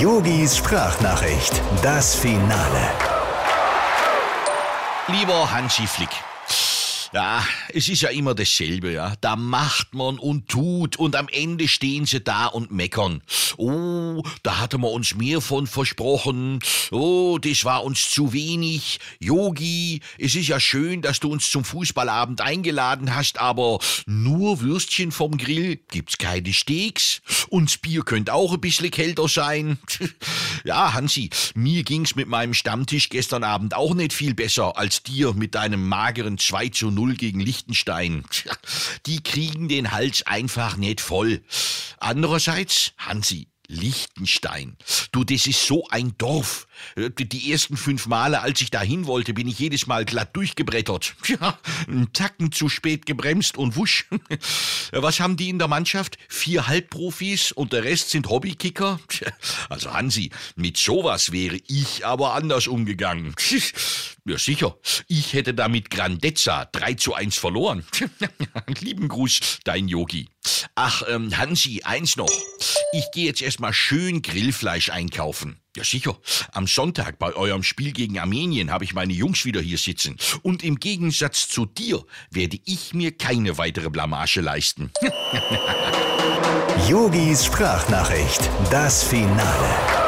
Yogis Sprachnachricht, das Finale. Lieber Hansi Flick. Ja, es ist ja immer dasselbe, ja. Da macht man und tut und am Ende stehen sie da und meckern. Oh, da hatte man uns mehr von versprochen. Oh, das war uns zu wenig. Yogi, es ist ja schön, dass du uns zum Fußballabend eingeladen hast, aber nur Würstchen vom Grill gibt's keine Steaks. Und das Bier könnte auch ein bisschen kälter sein. Ja, Hansi, mir ging's mit meinem Stammtisch gestern Abend auch nicht viel besser als dir mit deinem mageren 2 zu 0 gegen Liechtenstein. Die kriegen den Hals einfach nicht voll. Andererseits, Hansi, Liechtenstein. Du, das ist so ein Dorf. Äh, Die ersten fünf Male, als ich da hin wollte, bin ich jedes Mal glatt durchgebrettert. Ja, einen Tacken zu spät gebremst und wusch. Was haben die in der Mannschaft? Vier Halbprofis und der Rest sind Hobbykicker? Tja, Also Hansi, mit sowas wäre ich aber anders umgegangen. Ja, sicher. Ich hätte da mit Grandezza 3 zu 1 verloren. Lieben Gruß, dein Yogi. Ach, ähm, Hansi, eins noch. Ich gehe jetzt erstmal schön Grillfleisch einkaufen. Ja, sicher. Am Sonntag bei eurem Spiel gegen Armenien habe ich meine Jungs wieder hier sitzen. Und im Gegensatz zu dir werde ich mir keine weitere Blamage leisten. Yogis Sprachnachricht, das Finale.